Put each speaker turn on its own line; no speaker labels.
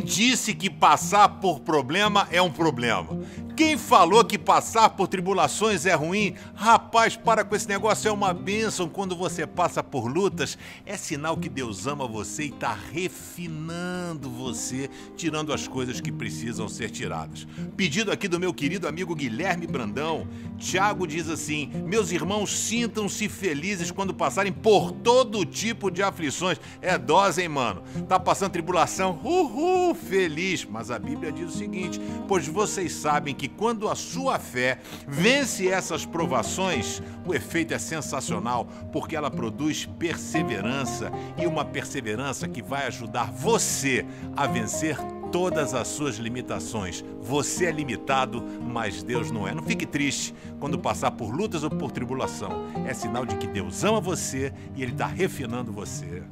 disse que passar por problema é um problema? Quem falou que passar por tribulações é ruim? Rapaz, para com esse negócio, é uma bênção quando você passa por lutas. É sinal que Deus ama você e está refinando você, tirando as coisas que precisam ser tiradas. Pedido aqui do meu querido amigo Guilherme Brandão. Tiago diz assim: Meus irmãos, sintam-se felizes quando passarem por todo tipo de aflições. É dose, hein, mano? Tá passando tribulação? Uhul, feliz. Mas a Bíblia diz o seguinte: Pois vocês sabem que quando a sua fé vence essas provações, o efeito é sensacional, porque ela produz perseverança e uma perseverança que vai ajudar você a vencer todas as suas limitações. Você é limitado, mas Deus não é. Não fique triste quando passar por lutas ou por tribulação. É sinal de que Deus ama você e Ele está refinando você.